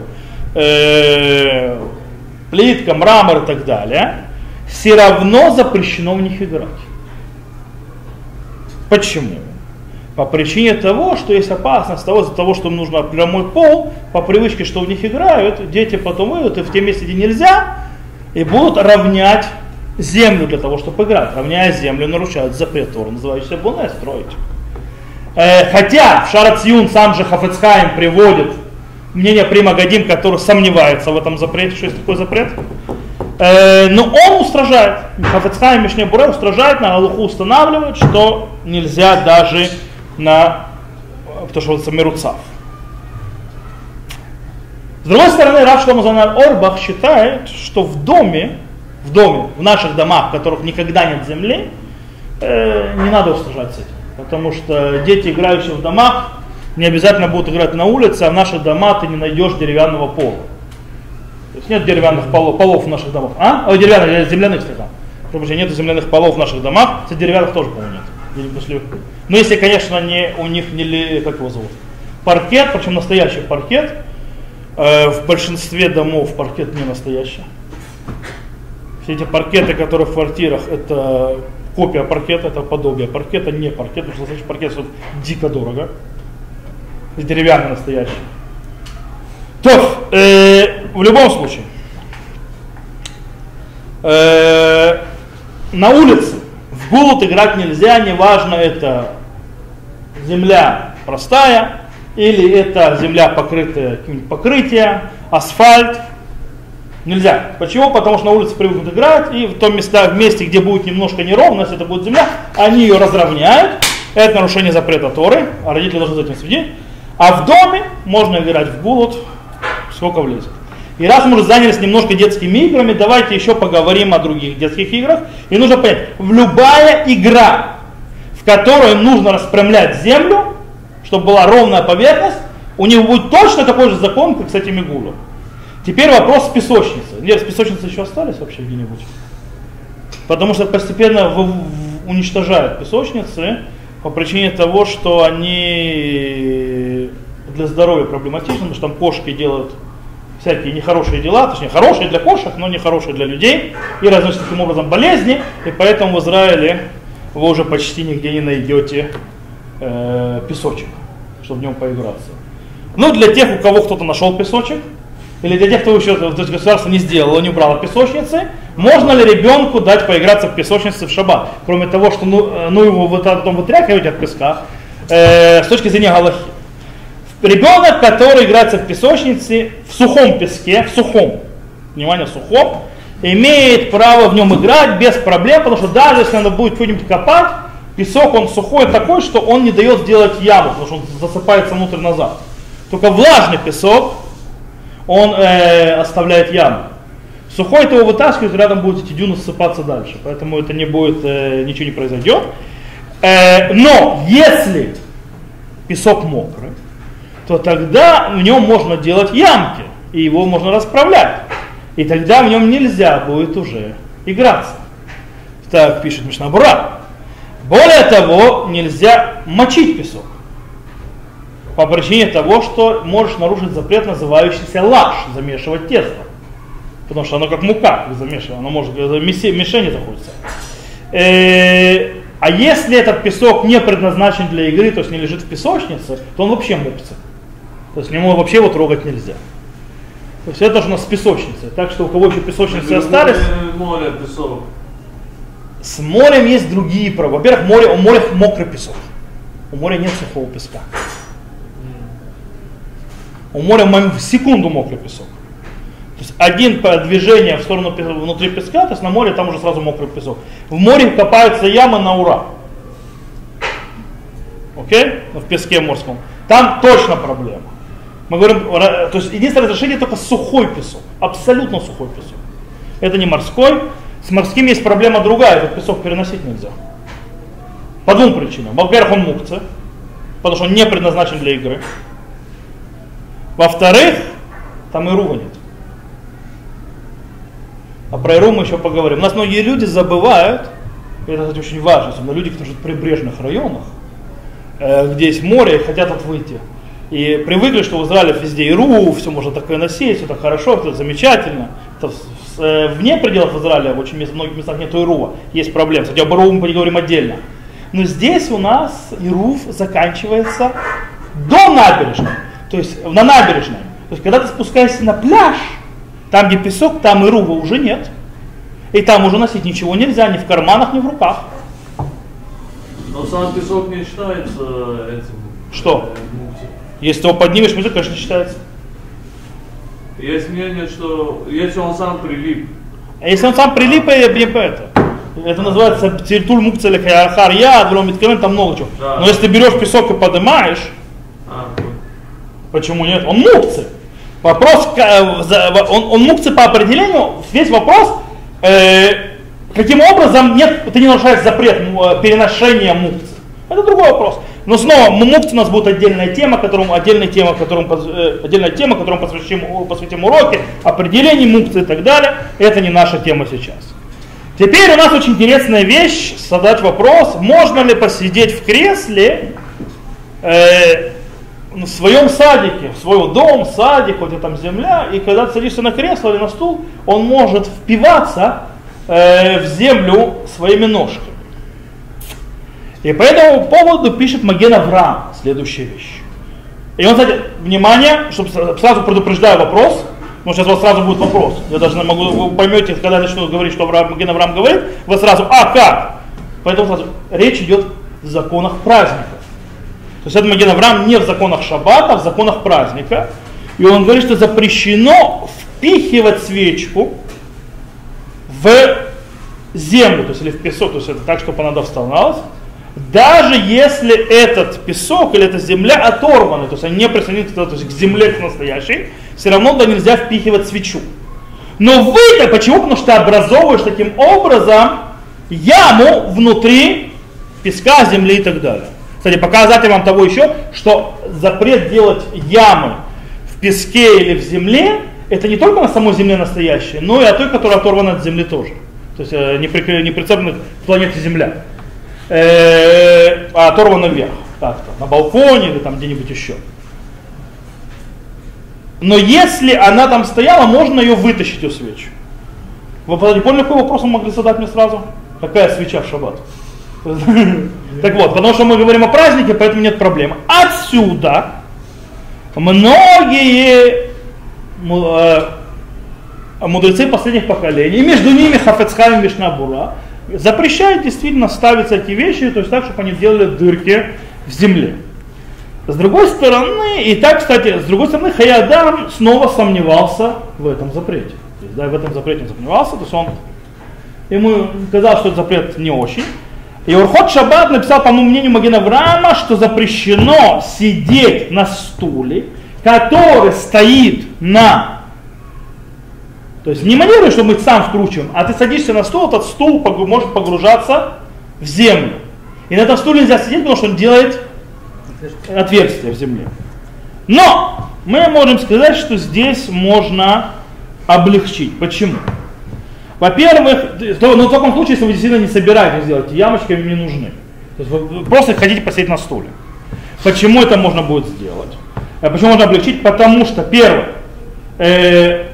Speaker 1: э, плитка, мрамор и так далее, все равно запрещено в них играть. Почему? По причине того, что есть опасность того, из-за того, что им нужно прямой пол, по привычке, что в них играют, дети потом выйдут и в те места, где нельзя, и будут равнять землю для того, чтобы играть. Равняя землю, нарушают запрет Тора, называющийся Буне, строить. Э, хотя в Шарацюн сам же Хафецхайм приводит мнение Прима Гадим, который сомневается в этом запрете, что есть такой запрет. Э, но он устражает, Хафецхайм Мишне Буре устражает, на Аллаху устанавливает, что нельзя даже на, то, что это Меруцав. С другой стороны, Рав Шломазанар Орбах считает, что в доме, в доме, в наших домах, в которых никогда нет земли, э, не надо устражать с этим. Потому что дети, играющие в домах, не обязательно будут играть на улице, а в наших домах ты не найдешь деревянного пола. То есть нет деревянных полов, в наших домах. А? О, деревянных, земляных слегка. Потому нет земляных полов в наших домах, кстати, деревянных тоже, по-моему, нет. Если, ну, если, конечно, не, у них не, как его зовут, паркет, причем настоящий паркет, э, в большинстве домов паркет не настоящий. Все эти паркеты, которые в квартирах, это копия паркета, это подобие паркета, не паркет, потому что настоящий паркет стоит дико дорого. Деревянный настоящий. То, э, в любом случае, э, на улице в голод играть нельзя, неважно это земля простая или это земля покрытая каким-нибудь покрытием, асфальт. Нельзя. Почему? Потому что на улице привыкнут играть, и в том месте, в месте, где будет немножко неровно, если это будет земля, они ее разровняют. Это нарушение запрета Торы, а родители должны за этим следить. А в доме можно играть в голод, сколько влезет. И раз мы уже занялись немножко детскими играми, давайте еще поговорим о других детских играх. И нужно понять, в любая игра, в которой нужно распрямлять землю, чтобы была ровная поверхность, у них будет точно такой же закон, как с этими гулами. Теперь вопрос с песочницей. Нет, с песочницей еще остались вообще где-нибудь? Потому что постепенно уничтожают песочницы по причине того, что они для здоровья проблематичны, потому что там кошки делают всякие нехорошие дела, точнее хорошие для кошек, но нехорошие для людей, и разносят таким образом болезни, и поэтому в Израиле вы уже почти нигде не найдете э, песочек, чтобы в нем поиграться. Ну, для тех, у кого кто-то нашел песочек, или для тех, кто еще то есть государство не сделало, не убрало песочницы, можно ли ребенку дать поиграться в песочнице в шаббат? Кроме того, что ну, э, ну его вот, потом вытряхивать от песка, э, с точки зрения Галахи. Ребенок, который играется в песочнице в сухом песке, в сухом, внимание, сухом, имеет право в нем играть без проблем, потому что даже если надо будет что-нибудь копать, песок он сухой такой, что он не дает сделать яму, потому что он засыпается внутрь назад. Только влажный песок, он э, оставляет яму. Сухой ты его вытаскивает, рядом будет эти дюны ссыпаться дальше, поэтому это не будет, э, ничего не произойдет. Э, но если песок мокрый, то тогда в нем можно делать ямки, и его можно расправлять. И тогда в нем нельзя будет уже играться. Так пишет Мишнабура. Более того, нельзя мочить песок. По причине того, что можешь нарушить запрет, называющийся лаш, замешивать тесто. Потому что оно как мука замешивает, оно может в мишени заходится. Э, а если этот песок не предназначен для игры, то есть не лежит в песочнице, то он вообще мопится. То есть ему вообще его трогать нельзя. То есть это же у нас песочница. Так что у кого еще песочницы остались...
Speaker 3: Море, песок.
Speaker 1: С морем есть другие права. Во-первых, море, у моря мокрый песок. У моря нет сухого песка. У моря в секунду мокрый песок. То есть один движение в сторону внутри песка, то есть на море там уже сразу мокрый песок. В море копаются ямы на ура. Окей? В песке морском. Там точно проблема. Мы говорим, то есть единственное разрешение только сухой песок, абсолютно сухой песок. Это не морской. С морским есть проблема другая, этот песок переносить нельзя. По двум причинам. Во-первых, он мукция, потому что он не предназначен для игры. Во-вторых, там и рува нет. А про Иру мы еще поговорим. У нас многие люди забывают, и это кстати, очень важно, особенно люди, которые живут в прибрежных районах, э, где есть море и хотят от выйти. И привыкли, что в Израиле везде Иру, все можно такое носить, все так хорошо, это замечательно. Это э, вне пределов Израиля, в очень многих местах нет Ирува, есть проблемы. Кстати, об Иру мы поговорим отдельно. Но здесь у нас Ируф заканчивается до набережной. То есть на набережной. То есть когда ты спускаешься на пляж, там где песок, там Ирува уже нет. И там уже носить ничего нельзя, ни в карманах, ни в руках.
Speaker 3: Но сам песок не считается этим.
Speaker 1: Что?
Speaker 3: Э.
Speaker 1: Если ты его поднимешь, то, конечно, считается.
Speaker 3: Есть мнение, что если он сам прилип,
Speaker 1: А если он сам прилип, я я по это. Это называется тиртуль или харья, адвром там много чего.
Speaker 3: Да.
Speaker 1: Но если ты берешь песок и поднимаешь,
Speaker 3: а,
Speaker 1: почему нет? Он мукцы. Вопрос, за- он, он мукцы по определению, весь вопрос, э, каким образом нет, ты не нарушаешь запрет э, переношения мукцы. Это другой вопрос. Но снова, м- мукцы у нас будет отдельная тема, которому, отдельная тема, которому, э, отдельная тема, которому посвятим, посвятим уроки, определение мукцы и так далее. Это не наша тема сейчас. Теперь у нас очень интересная вещь, задать вопрос, можно ли посидеть в кресле э, в своем садике, в свой дом, садик, вот где там земля, и когда садишься на кресло или на стул, он может впиваться э, в землю своими ножками. И по этому поводу пишет Маген Авраам следующую вещь. И он, кстати, внимание, чтобы сразу предупреждаю вопрос, ну сейчас у вас сразу будет вопрос. Я даже могу, вы поймете, когда я начну говорить, что Авраам, Маген Авраам говорит, вы сразу, а как? Поэтому сразу, речь идет в законах праздников. То есть это Маген Авраам не в законах шаббата, а в законах праздника. И он говорит, что запрещено впихивать свечку в землю, то есть или в песок, то есть это так, чтобы она доставалась, даже если этот песок или эта земля оторваны, то есть они не присоединены к земле к настоящей, все равно туда нельзя впихивать свечу. Но вы-то почему? Потому что образовываешь таким образом яму внутри песка, земли и так далее. Кстати, показатель вам того еще, что запрет делать ямы в песке или в земле, это не только на самой земле настоящей, но и о той, которая оторвана от земли тоже. То есть э, не, прикры- не прицеплена к планете Земля. Э, оторвана вверх, так-то, на балконе или там где-нибудь еще. Но если она там стояла, можно ее вытащить, эту свечу. Вы поняли, какой вопрос вы могли задать мне сразу? Какая свеча в шаббат? Так вот, потому что мы говорим о празднике, поэтому нет проблем. Отсюда многие э, мудрецы последних поколений, между ними Хафецхайм Вишнабура, запрещают действительно ставить эти вещи, то есть так, чтобы они делали дырки в земле. С другой стороны, и так, кстати, с другой стороны, Хаядам снова сомневался в этом запрете. То есть, да, в этом запрете он сомневался, то есть он ему казалось, что этот запрет не очень. И Урхот Шаббат написал, по моему мнению Магина Авраама, что запрещено сидеть на стуле, который стоит на... То есть не манеры, что мы сам вкручиваем, а ты садишься на стул, этот стул погру- может погружаться в землю. И на этом стуле нельзя сидеть, потому что он делает отверстие в земле. Но мы можем сказать, что здесь можно облегчить. Почему? Во-первых, то- но в таком случае, если вы действительно не собираетесь делать, ямочки им не нужны. То есть вы просто хотите посидеть на стуле. Почему это можно будет сделать? Э, Почему можно облегчить? Потому что, первое, э,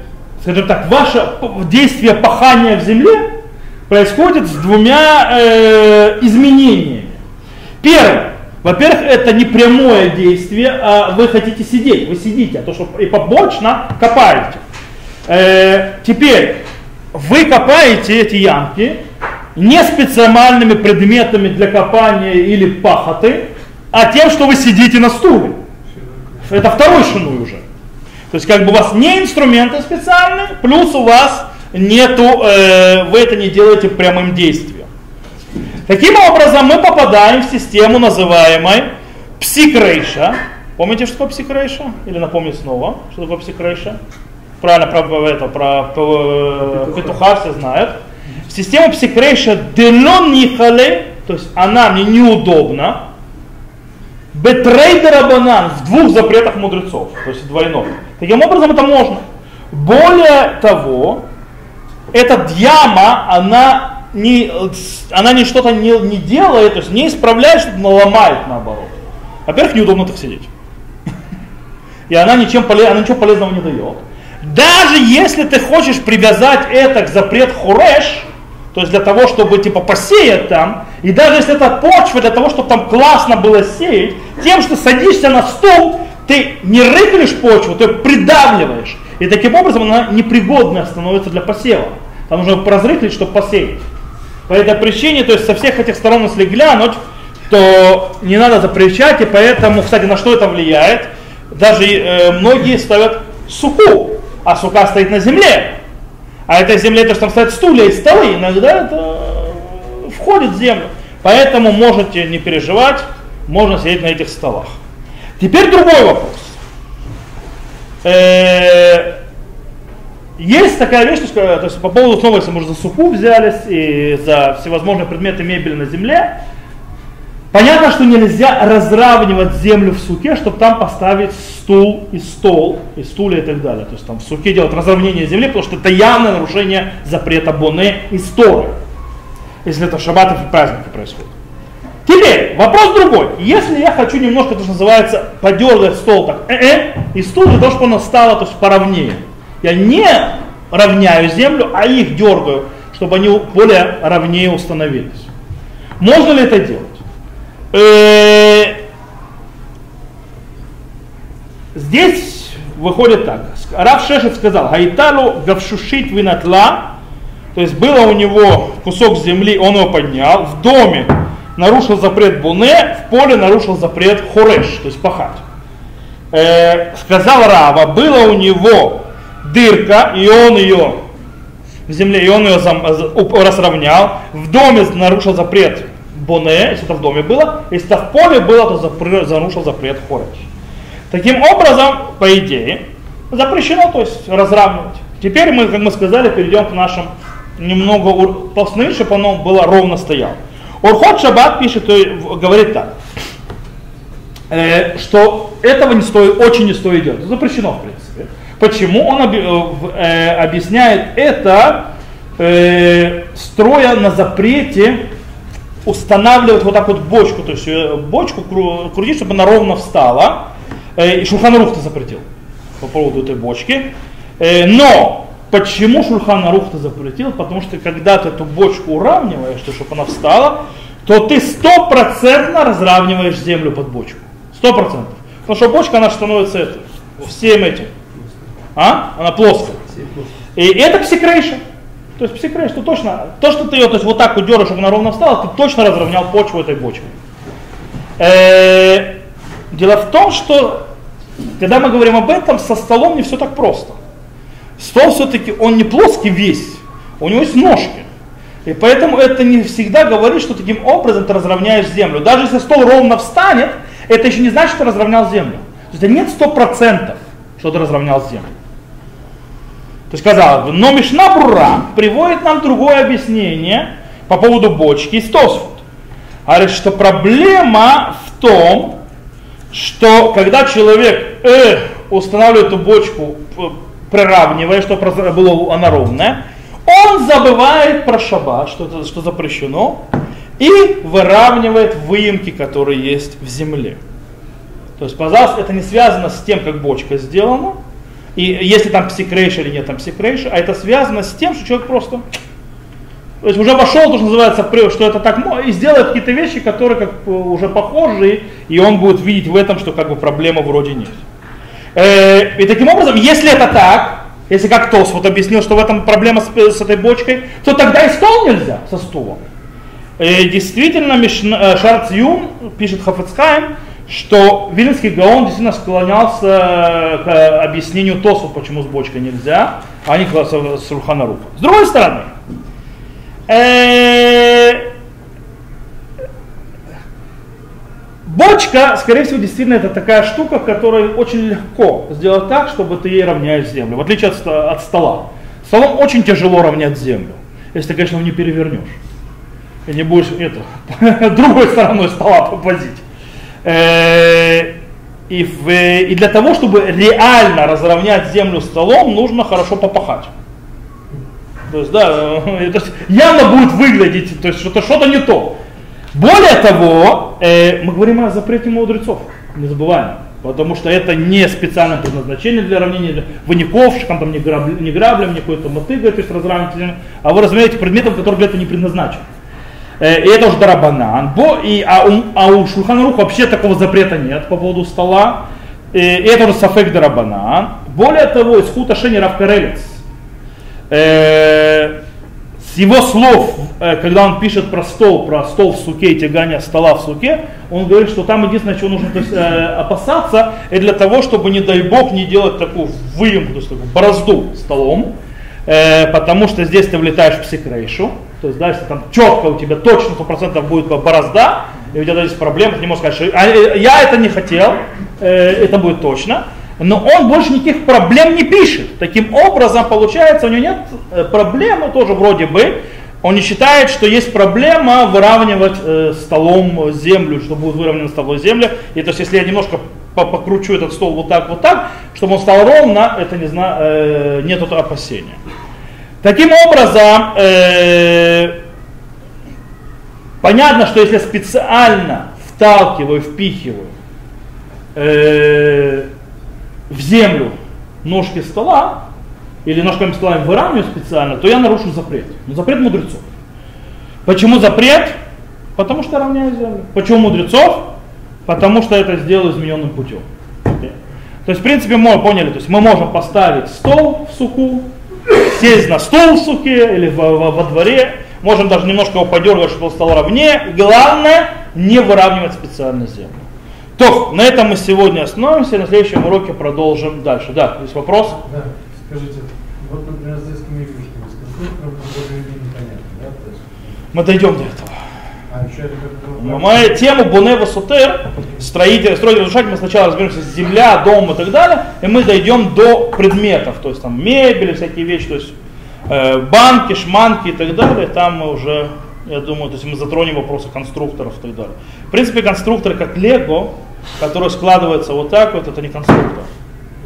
Speaker 1: скажем так, ваше действие пахания в земле происходит с двумя э, изменениями. Первое, во-первых, это не прямое действие, а вы хотите сидеть, вы сидите, а то, что и побочно копаете. Э, теперь, вы копаете эти ямки не специальными предметами для копания или пахоты, а тем, что вы сидите на стуле. Это второй шинуй уже. То есть как бы у вас не инструменты специальные, плюс у вас нету, э, вы это не делаете прямым действием. Таким образом мы попадаем в систему, называемой псикрейша. Помните, что такое псикрейша? Или напомню снова, что такое псикрейша? Правильно, про это, про, про э, петуха все знают. Система псикрейша делон нихале, то есть она мне неудобна, Бетрейдер банан в двух запретах мудрецов, то есть двойном. Таким образом это можно. Более того, эта яма, она не, она не что-то не, не делает, то есть не исправляет, что-то, ломает наоборот. Во-первых, неудобно так сидеть. И она, ничем, поле- она ничего полезного не дает. Даже если ты хочешь привязать это к запрет хуреш, то есть для того, чтобы типа посеять там, И даже если это почва для того, чтобы там классно было сеять, тем, что садишься на стол, ты не рыхлишь почву, ты придавливаешь. И таким образом она непригодная становится для посева. Там нужно разрыхлить, чтобы посеять. По этой причине, то есть со всех этих сторон, если глянуть, то не надо запрещать, и поэтому, кстати, на что это влияет? Даже э, многие ставят суку, а сука стоит на земле. А этой земле то, что там стоят стулья и столы, иногда это входит в землю. Поэтому можете не переживать, можно сидеть на этих столах. Теперь другой вопрос. Э, есть такая вещь, что, то есть по поводу снова, если мы уже за суху взялись и за всевозможные предметы мебели на земле, понятно, что нельзя разравнивать землю в суке, чтобы там поставить стул и стол, и стулья и так далее. То есть там в суке делать разравнение земли, потому что это явное нарушение запрета боне и сторы, если это шаббатов и праздники происходит. Теперь, вопрос другой. Если я хочу немножко, то, что называется, подергать стол так, э-э, и стул для того, чтобы оно стало то есть, поровнее. Я не равняю землю, а их дергаю, чтобы они более ровнее установились. Можно ли это делать? Э, здесь выходит так. Рав Шешев сказал, Гайталу гавшушит винатла, то есть было у него кусок земли, он его поднял, в доме нарушил запрет Буне, в поле нарушил запрет Хореш, то есть пахать. Э, сказал Рава, было у него дырка, и он ее в земле, и он ее зам, разровнял, в доме нарушил запрет Боне, если это в доме было, если это в поле было, то нарушил запрет Хореш. Таким образом, по идее, запрещено, то есть разравнивать. Теперь мы, как мы сказали, перейдем к нашим немного посны, чтобы оно было ровно стояло. Урхот Шаббат пишет, говорит так, э, что этого не стоит, очень не стоит делать. Запрещено, в принципе. Почему? Он э, объясняет это, э, строя на запрете устанавливать вот так вот бочку, то есть э, бочку крутить, чтобы она ровно встала. Э, и Шулханарух ты запретил по поводу этой бочки. Э, но Почему Шульхан Арух ты запретил? Потому что когда ты эту бочку уравниваешь, то, чтобы она встала, то ты стопроцентно разравниваешь землю под бочку. Сто процентов. Потому что бочка, она становится это, всем этим. А? Она плоская. И это псикрейша. То есть псикрейш, то точно, то, что ты ее то есть, вот так вот дерешь, чтобы она ровно встала, ты точно разровнял почву этой бочкой. Э, дело в том, что когда мы говорим об этом, со столом не все так просто. Стол все-таки, он не плоский весь, у него есть ножки. И поэтому это не всегда говорит, что таким образом ты разровняешь землю. Даже если стол ровно встанет, это еще не значит, что ты разровнял землю. То есть нет сто процентов, что ты разровнял землю. То есть бы, но Мишна Брура приводит нам другое объяснение по поводу бочки и Стосфуд. Говорит, что проблема в том, что когда человек э, устанавливает эту бочку приравнивая, чтобы было она ровная, он забывает про шаббат, что, это, что запрещено, и выравнивает выемки, которые есть в земле. То есть, пожалуйста, это не связано с тем, как бочка сделана, и если там псикрейш или нет там псикрейш, а это связано с тем, что человек просто то есть уже вошел, то, что называется, что это так, и сделает какие-то вещи, которые как уже похожи, и он будет видеть в этом, что как бы проблема вроде нет. Э, и таким образом, если это так, если как Тос вот объяснил, что в этом проблема с, с этой бочкой, то тогда и стол нельзя со стулом. И э, действительно, э, Шарц Юм пишет Хафецхайм, что Вильнский Гаон действительно склонялся к объяснению Тосу, почему с бочкой нельзя, а не к Сульханаруха. С другой стороны, Бочка, скорее всего, действительно это такая штука, которую очень легко сделать так, чтобы ты ей равняешь землю, в отличие от, от стола. Столом очень тяжело равнять землю, если ты, конечно, не перевернешь. И не будешь это, другой стороной стола попозить. Э, и, в, и для того, чтобы реально разровнять землю столом, нужно хорошо попахать. То есть, да, то есть явно будет выглядеть, то есть что-то что-то не то. Более того, э, мы говорим о запрете мудрецов, не забываем. Потому что это не специальное предназначение для равнения. Вы не ковшиком, там, не, не граблем, не какой-то мотыгой, то есть разравнителем, а вы разравняете предметом, который для этого не предназначен. Э, и это уже дарабанан. Бо, и, а, у, а у Шульханарух вообще такого запрета нет по поводу стола. И, и это уже сафек дарабанан. Более того, из Хута Шени Равкарелец, э, с его слов, э, когда он пишет про стол, про стол в суке и тягание стола в суке, он говорит, что там единственное, чего нужно то есть, э, опасаться, это для того, чтобы, не дай бог, не делать такую выемку, то есть такую борозду столом, э, потому что здесь ты влетаешь в секрейшу, то есть дальше там четко у тебя точно 100% будет борозда, и у тебя здесь проблемы, ты не можешь сказать, что «А, я это не хотел, это будет точно, но он больше никаких проблем не пишет. Таким образом, получается, у него нет э, проблемы тоже вроде бы. Он не считает, что есть проблема выравнивать э, столом землю, что будет выровнена столом земля. И то есть, если я немножко покручу этот стол вот так, вот так, чтобы он стал ровно, это не знаю, э, нет этого опасения. Таким образом, э, понятно, что если специально вталкиваю, впихиваю э, в землю ножки стола, или ножками стола выравниваю специально, то я нарушу запрет. Но запрет мудрецов. Почему запрет? Потому что равняю землю. Почему мудрецов? Потому что это сделаю измененным путем. То есть, в принципе, мы поняли, то есть мы можем поставить стол в суку, сесть на стол в суке или во, во, во дворе, можем даже немножко его подергать, чтобы он стал ровнее. Главное, не выравнивать специально землю. То, на этом мы сегодня остановимся, на следующем уроке продолжим дальше. Да, есть вопрос?
Speaker 2: Да, скажите, вот, например, с детскими игрушками, с конструктором более непонятно, да? То есть,
Speaker 1: Мы дойдем до этого.
Speaker 2: а еще это как бы...
Speaker 1: Мы тему Бунева Сутер, строитель, строитель разрушать, мы сначала разберемся с земля, дом и так далее, и мы дойдем до предметов, то есть там мебели, всякие вещи, то есть э, банки, шманки и так далее, там мы уже, я думаю, то есть мы затронем вопросы конструкторов и так далее. В принципе, конструкторы как Лего, который складывается вот так вот, это не конструктор.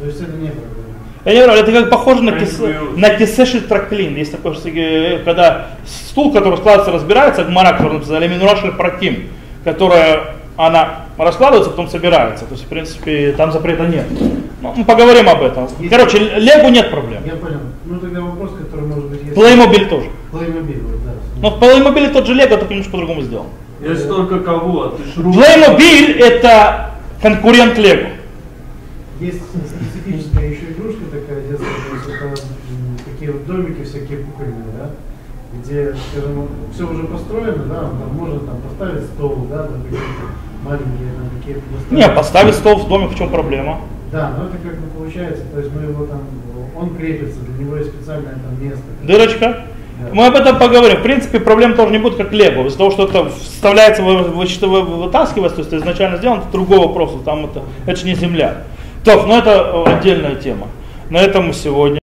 Speaker 2: То есть это не проблема.
Speaker 1: Я не говорю, это как похоже на, кис... на кисеши траклин. Есть такое, что, э, когда стул, который складывается, разбирается, гмара, который написал, или минурашель праким, которая она раскладывается, потом собирается. То есть, в принципе, там запрета нет. Ну, мы поговорим об этом.
Speaker 2: Есть-
Speaker 1: Короче, Легу нет проблем.
Speaker 2: Я понял. Ну тогда вопрос, который может быть... если-
Speaker 1: Playmobil тоже.
Speaker 2: Playmobil, да.
Speaker 1: Но в Playmobil тот же Лего, только немножко по-другому сделан.
Speaker 3: Есть только кого, а ты шру.
Speaker 1: Playmobil это конкурент Лего.
Speaker 2: Есть специфическая еще игрушка такая детская, то есть это такие вот домики всякие кукольные, да, где, скажем, все уже построено, да, там можно там поставить стол, да, там какие-то маленькие там какие-то
Speaker 1: Не, поставить стол в доме, в чем проблема?
Speaker 2: Да, но это как бы получается, то есть мы его там, он крепится, для него есть специальное там место.
Speaker 1: Дырочка. Мы об этом поговорим. В принципе, проблем тоже не будет, как Лего. Из-за того, что это вставляется, вытаскивается, то есть изначально сделано, это другой вопрос. Там это, это же не земля. То, но это э, отдельная тема. На этом мы сегодня.